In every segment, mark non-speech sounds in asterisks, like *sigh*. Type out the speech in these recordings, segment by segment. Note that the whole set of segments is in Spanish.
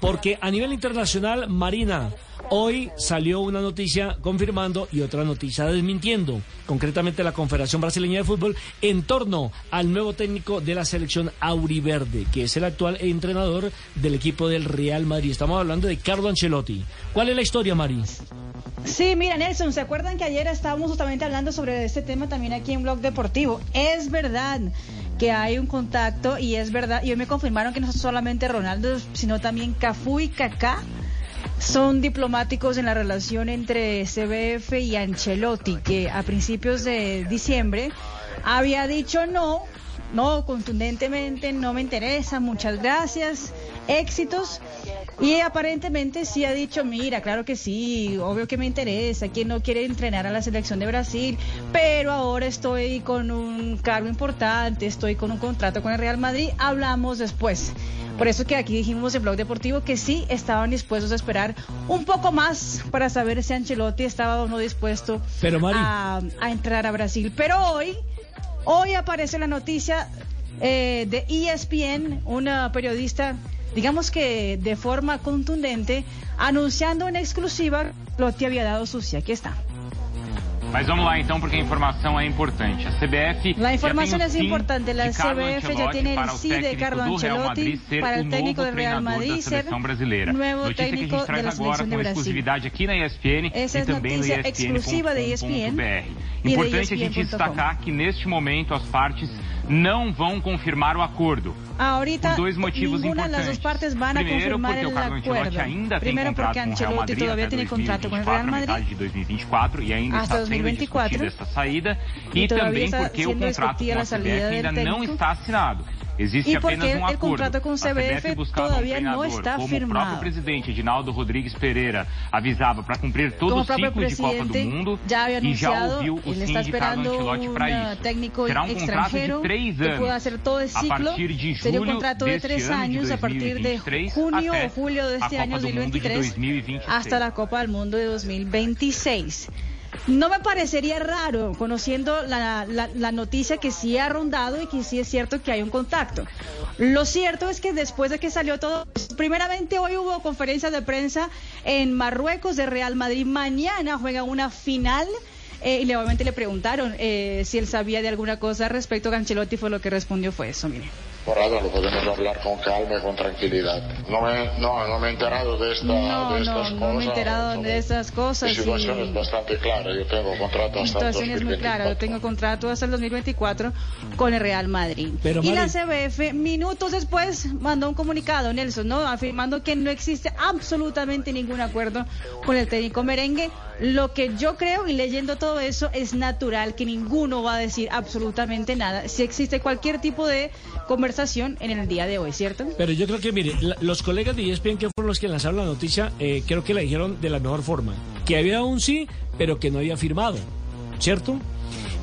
Porque a nivel internacional, Marina, hoy salió una noticia confirmando y otra noticia desmintiendo, concretamente la Confederación Brasileña de Fútbol, en torno al nuevo técnico de la selección Auriverde, que es el actual entrenador del equipo del Real Madrid. Estamos hablando de Carlo Ancelotti. ¿Cuál es la historia, Mari? Sí, mira Nelson, ¿se acuerdan que ayer estábamos justamente hablando sobre este tema también aquí en Blog Deportivo? Es verdad que hay un contacto y es verdad, y hoy me confirmaron que no solamente Ronaldo, sino también Cafú y Kaká son diplomáticos en la relación entre CBF y Ancelotti, que a principios de diciembre había dicho no, no, contundentemente, no me interesa, muchas gracias, éxitos. Y aparentemente sí ha dicho, mira, claro que sí, obvio que me interesa, quien no quiere entrenar a la selección de Brasil, pero ahora estoy con un cargo importante, estoy con un contrato con el Real Madrid, hablamos después. Por eso que aquí dijimos en Blog Deportivo que sí estaban dispuestos a esperar un poco más para saber si Ancelotti estaba o no dispuesto a, a, entrar a Brasil. Pero hoy, hoy aparece la noticia eh, de ESPN, una periodista digamos que de forma contundente, anunciando una exclusiva lo que había dado Sucia. Aquí está. Mas vamos lá então, porque a informação é importante. A CBF. La información es importante. La CBF ya tiene el sí de Carlo Ancelotti para el técnico del Real Madrid ser nuevo técnico de la selección de Brasil. aqui na ESPN Essa e também no notícia exclusiva de ESPN. Importante a gente destacar que neste momento as partes não vão confirmar o acordo. Ahorita por dois motivos importantes. Primeiro, porque o Carlo Ancelotti ainda tem Primero contrato com o Real Madrid até tiene contrato con el Real 2024, Madrid. metade de 2024 e ainda está sendo 2024. discutida essa saída E e, também porque o contrato com a salida CBF ainda não técnico. está assinado. Existe E porque apenas um el acordo. contrato com a CBF CBF buscava todavía um no treinador, está como o firmado. próprio presidente Edinaldo Rodrigues Pereira avisava para cumprir todo Como o el propio ciclo de Copa do presidente Mundo ya había e já anunciado, ouviu o él sim está de Carlo esperando Ancelotti para un isso. técnico Será um contrato extranjero de três que anos. pueda hacer todo el a ciclo. partir de Sería un julho contrato de deste tres ano de años a partir de 2023 junio até o julio de a este Copa año do Mundo de 2023 2026. hasta la Copa del Mundo de 2026. No me parecería raro, conociendo la, la, la, noticia que sí ha rondado y que sí es cierto que hay un contacto. Lo cierto es que después de que salió todo, primeramente hoy hubo conferencia de prensa en Marruecos de Real Madrid. Mañana juega una final. Eh, y obviamente le preguntaron eh, si él sabía de alguna cosa respecto a Ancelotti, fue lo que respondió fue eso, mire. Corrado, lo podemos hablar con calma y con tranquilidad. No me, no, no me he enterado de, esta, no, de estas no, cosas. No, me he enterado de esas cosas. Mi situación y... es bastante clara. Yo tengo contrato hasta el situación es muy clara. Yo tengo contrato hasta el 2024 con el Real Madrid. Pero, y Mari... la CBF, minutos después, mandó un comunicado, Nelson, ¿no? Afirmando que no existe absolutamente ningún acuerdo con el técnico merengue. Lo que yo creo, y leyendo todo eso, es natural que ninguno va a decir absolutamente nada. Si existe cualquier tipo de conversación en el día de hoy, ¿cierto? Pero yo creo que, mire, los colegas de ESPN que fueron los que lanzaron la noticia, eh, creo que la dijeron de la mejor forma. Que había un sí, pero que no había firmado, ¿cierto?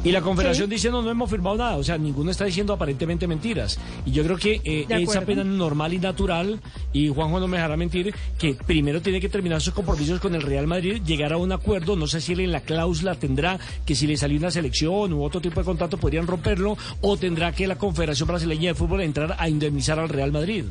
Y la Confederación Sí. dice, no, no hemos firmado nada. O sea, ninguno está diciendo aparentemente mentiras. Y yo creo que eh, es apenas normal y natural, y Juanjo no me dejará mentir, que primero tiene que terminar sus compromisos con el Real Madrid, llegar a un acuerdo. No sé si él en la cláusula tendrá que si le salió una selección u otro tipo de contrato podrían romperlo, o tendrá que la Confederación Brasileña de Fútbol entrar a indemnizar al Real Madrid.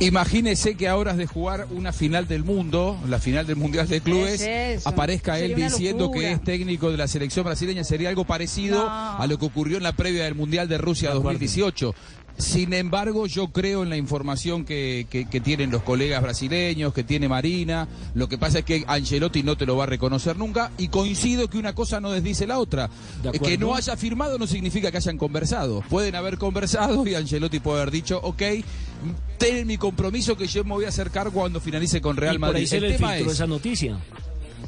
Imagínese que a horas de jugar una final del mundo, la final del Mundial de Clubes, Es aparezca él Sería diciendo locura. que es técnico de la selección brasileña. Sería algo parecido No. a lo que ocurrió en la previa del Mundial de Rusia 2018. Sin embargo, yo creo en la información que, que- que tienen los colegas brasileños, que tiene Marina. Lo que pasa es que Ancelotti no te lo va a reconocer nunca y coincido que una cosa no desdice la otra. Eh, Que no haya firmado no significa que hayan conversado. Pueden haber conversado y Ancelotti puede haber dicho, ok, ten mi compromiso que yo me voy a acercar cuando finalice con Real y por Madrid. ahí se El le tema es- esa noticia.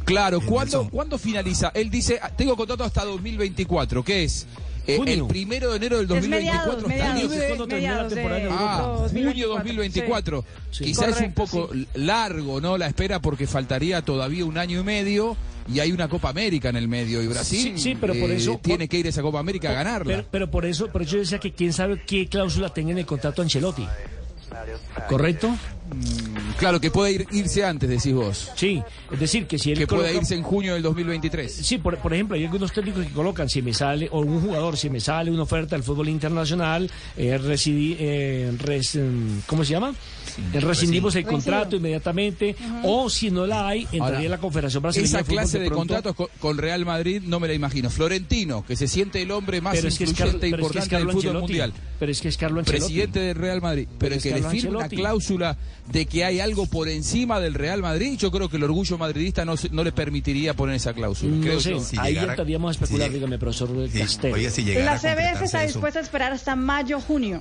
Claro, ¿cuándo, ¿cuándo finaliza? Él dice, "Ah, tengo contrato hasta 2024, que es Eh, el primero de enero del 2024. Mediados, mediados, mediados de, ah, junio 2024. Sí. Quizás es un poco sí. largo, ¿no? La espera porque faltaría todavía un año y medio y hay una Copa América en el medio y Brasil sí, sí pero por eh, eso tiene que ir a esa Copa América a ganarla. Pero, pero, por eso, por eso yo decía que quién sabe qué cláusula tenga en el contrato Ancelotti. ¿Correcto? Mm, claro, que puede ir, irse antes, decís vos. Sí, es decir, que si él Que coloca... pueda irse en junio del 2023. Sí, por, por, ejemplo, hay algunos técnicos que colocan, si me sale, o un jugador, si me sale una oferta del fútbol internacional, eh, residí, eh, res, ¿cómo se llama? Sí, rescindimos el contrato inmediatamente, uh -huh. o si no la hay, entraría Ahora, la Confederación Brasileña Esa de Fútbol clase de, de pronto... contratos con, con, Real Madrid no me la imagino. Florentino, que se siente el hombre más pero es que influyente es e importante es que es del fútbol Ancelotti. mundial. Pero es que es Carlo Ancelotti. Presidente del Real Madrid. Pero, Pero el es que le Carlo firme una Ancelotti. cláusula de que hay algo por encima del Real Madrid, yo creo que el orgullo madridista no, se- no le permitiría poner esa cláusula. No creo sé, yo. Si ahí llegara- ya estaríamos a especular, si- dígame, profesor Sí, Castel. Oye, si llegara La CBF está dispuesta a esperar hasta mayo, junio.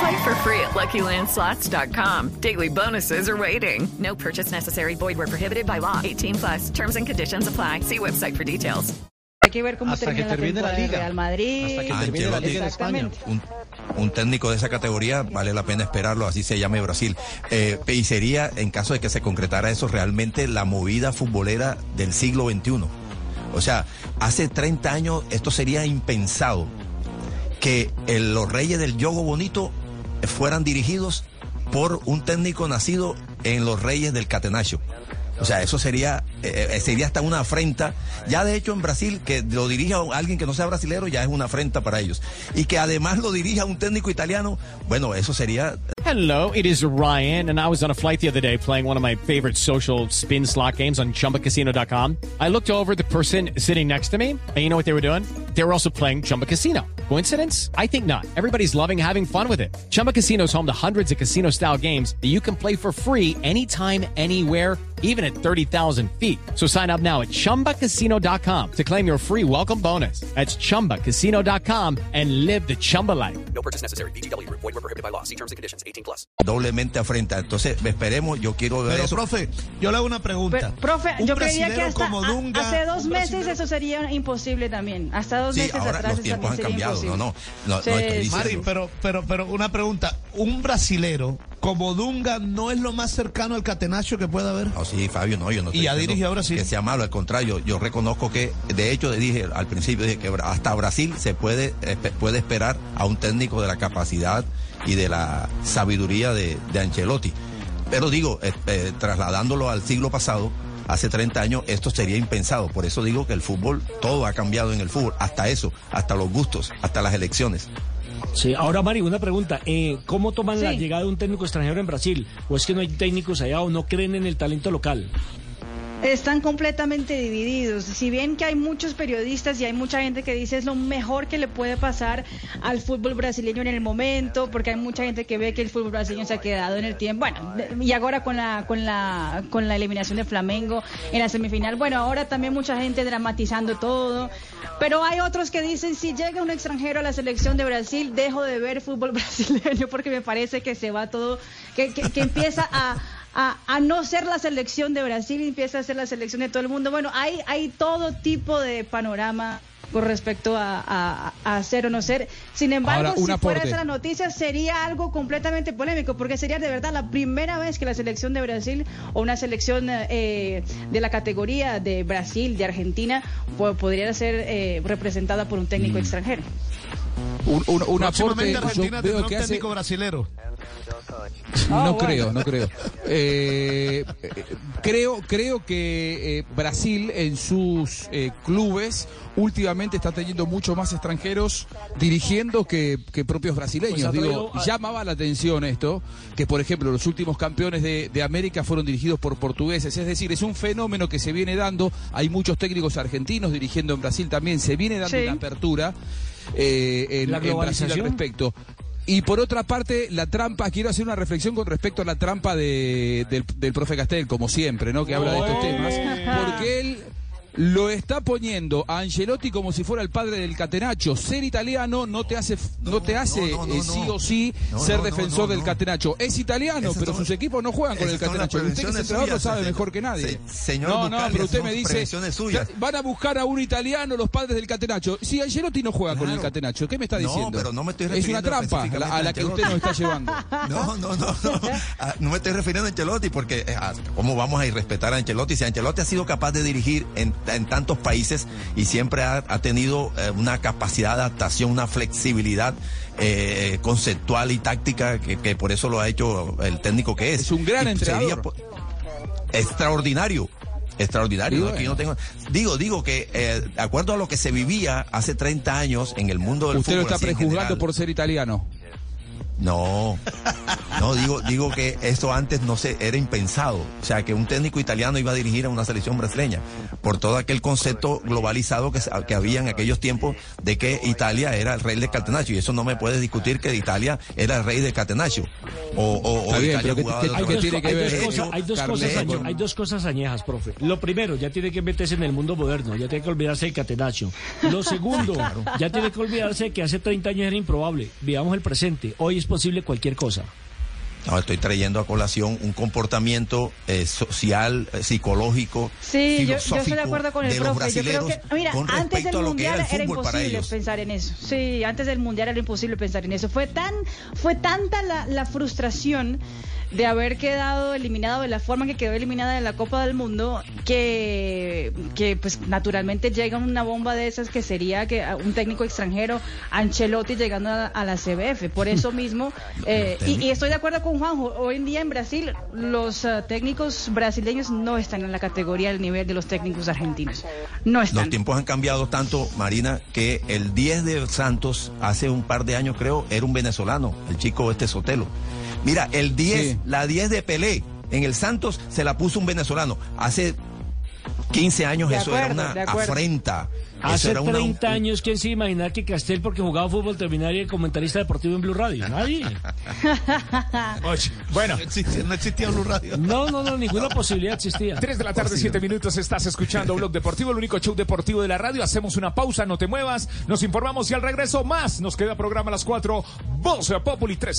Play for free at LuckyLandSlots.com. Daily bonuses are waiting. No purchase necessary. Void were prohibited by law. 18 plus. Terms and conditions apply. See website for details. Hay que ver cómo Hasta termina que la termine la del liga. Real Madrid. Hasta que termine la Liga de España. Un, un técnico de esa categoría vale la pena esperarlo, así se llame Brasil. Eh, y sería, en caso de que se concretara eso, realmente la movida futbolera del siglo XXI. O sea, hace 30 años esto sería impensado que el- los reyes del yogo bonito fueran dirigidos por un técnico nacido en los reyes del catenacho. O sea, eso sería, eh, eh, sería hasta una afrenta. Ya de hecho en Brasil, que lo dirija alguien que no sea brasilero, ya es una afrenta para ellos. Y que además lo dirija un técnico italiano, bueno, eso sería Hello, it is Ryan, and I was on a flight the other day playing one of my favorite social spin slot games on chumbacasino.com. I looked over the person sitting next to me, and you know what they were doing? They were also playing Chumba Casino. Coincidence? I think not. Everybody's loving having fun with it. Chumba Casino is home to hundreds of casino style games that you can play for free anytime, anywhere even at 30,000 feet. So sign up now at ChumbaCasino.com to claim your free welcome bonus. That's ChumbaCasino.com and live the Chumba life. No purchase necessary. BGW. Void were prohibited by law. See terms and conditions. 18 plus. doblemente afrenta. Entonces, esperemos, yo quiero ver Pero, eso. profe, yo le hago una pregunta. Pero, profe, Un yo creía que brasilero hasta Dunga, hace dos meses eso sería imposible también. Hasta dos Sí, meses ahora atrás los tiempos han cambiado. No, imposible. no, no, Sí, no estoy diciendo. Mari, pero, pero, pero una pregunta. ¿Un brasilero como Dunga no es lo más cercano al catenacho que pueda haber? No, sí, Fabio, no, yo no Y ya dirigió a Brasil. Que sea malo, al contrario, yo reconozco que, de hecho, dije al principio, dije que hasta Brasil se puede, puede esperar a un técnico de la capacidad y de la sabiduría de, de Ancelotti. Pero digo, eh, eh, trasladándolo al siglo pasado, hace 30 años, esto sería impensado. Por eso digo que el fútbol, todo ha cambiado en el fútbol, hasta eso, hasta los gustos, hasta las elecciones. Sí, ahora Mari, una pregunta. Eh, ¿Cómo toman la llegada de un técnico extranjero en Brasil? ¿O es que no hay técnicos allá o no creen en el talento local? Están completamente divididos. Si bien que hay muchos periodistas y hay mucha gente que dice es lo mejor que le puede pasar al fútbol brasileño en el momento, porque hay mucha gente que ve que el fútbol brasileño se ha quedado en el tiempo. Bueno, y ahora con la con la con la eliminación de Flamengo en la semifinal. Bueno, ahora también mucha gente dramatizando todo. Pero hay otros que dicen si llega un extranjero a la selección de Brasil, dejo de ver fútbol *laughs* brasileño porque me parece que se va todo, que, que, que empieza a a, a no ser la selección de Brasil y empieza a ser la selección de todo el mundo. Bueno, hay, hay todo tipo de panorama con respecto a, a, a ser o no ser. Sin embargo, Ahora, si fuera esa la noticia, sería algo completamente polémico, porque sería de verdad la primera vez que la selección de Brasil o una selección eh, de la categoría de Brasil, de Argentina, po- podría ser eh, representada por un técnico extranjero. Un, un- un aporte, Próximamente yo Argentina veo tendrá que un hace... técnico brasilero. No Ah, bueno. creo, no creo. Eh, creo, creo que eh, Brasil en sus eh, clubes últimamente está teniendo mucho más extranjeros dirigiendo que, que propios brasileños. Pues Digo, a- llamaba la atención esto, que por ejemplo los últimos campeones de, de América fueron dirigidos por portugueses. Es decir, es un fenómeno que se viene dando. Hay muchos técnicos argentinos dirigiendo en Brasil también. Se viene dando Sí. una apertura eh, en, ¿La en Brasil al respecto. Y por otra parte, la trampa, quiero hacer una reflexión con respecto a la trampa de, del, del profe Castel, como siempre, ¿no? Que habla de estos temas. Porque él lo está poniendo a Angelotti como si fuera el padre del catenacho. Ser italiano no te hace, no, te hace no, no, eh, no. sí o sí No, ser no, no, defensor no, del no. catenacho. Es italiano, Esas pero son- sus equipos no juegan con el catenacho. Usted que es prevenciones entrenador lo suyas, sabe mejor que nadie. se- señor no, no, pero usted me dice, van a buscar a un italiano los padres del catenacho. Si Angelotti no juega con el catenacho, ¿qué me está No, diciendo? pero no me estoy es una refiriendo trampa a la, a la que usted nos está llevando. *laughs* No, no, no, no. Ah, No me estoy refiriendo a Ancelotti porque eh, ah, cómo vamos a irrespetar a Ancelotti si Ancelotti ha sido capaz de dirigir en, en tantos países y siempre ha, ha tenido eh, una capacidad de adaptación, una flexibilidad eh, conceptual y táctica que, que por eso lo ha hecho el técnico que es. Es un gran Y entrenador. extraordinario. Extraordinario. Y ¿no? no tengo- digo, digo que eh, de acuerdo a lo que se vivía hace 30 años en el mundo del Usted lo fútbol. está así en prejuzgando general, por ser italiano. No, no digo, digo que esto antes no se era impensado, o sea que un técnico italiano iba a dirigir a una selección brasileña por todo aquel concepto globalizado que, que había en aquellos tiempos de que Italia era el rey del catenaccio y eso no me puede discutir que Italia era el rey del catenaccio o, o, o Está bien, Italia pero ¿qué- jugaba qué- de tiene manera. que hay, ver dos cosas, hay, dos cosas Carleto, añe- hay dos cosas añejas, profe. Lo primero, ya tiene que meterse en el mundo moderno, ya tiene que olvidarse del catenacho. Lo segundo, *laughs* ya tiene que olvidarse que hace 30 años era improbable. Veamos el presente. Hoy es posible cualquier cosa. No, estoy trayendo a colación un comportamiento eh, social, eh, psicológico, Sí, yo, yo estoy de acuerdo con el de los profe. Yo creo brasileros que, mira, con antes del era mundial era para imposible pensar en eso. Sí, antes del mundial era imposible pensar en eso. Fue tan, fue tanta la, la frustración de haber quedado eliminado de la forma que quedó eliminada de la Copa del Mundo que, que pues naturalmente llega una bomba de esas que sería que un técnico extranjero, Ancelotti llegando a, a la CBF. Por eso *laughs* mismo, eh, y, y estoy de acuerdo con Juanjo, hoy en día en Brasil los eh, técnicos brasileños no están en la categoría del nivel de los técnicos argentinos. No están. Los tiempos han cambiado tanto, Marina, que el 10 de Santos, hace un par de años creo, era un venezolano, el chico este Sotelo. Mira, el 10, Sí. la 10 de Pelé, en el Santos se la puso un venezolano. Hace 15 años De eso era una afrenta. Hace era una- 30 años, ¿quién se iba a imaginar que Castel, porque jugaba fútbol, terminaría de comentarista deportivo en Blue Radio? Nadie. *laughs* Bueno, no existía, no existía Blue Radio. No, no, no, ninguna posibilidad existía. 3 de la tarde, 7 minutos, estás escuchando Blog Deportivo, el único show deportivo de la radio. Hacemos una pausa, no te muevas, nos informamos y al regreso más. Nos queda programa a las 4, Voz Populi 3.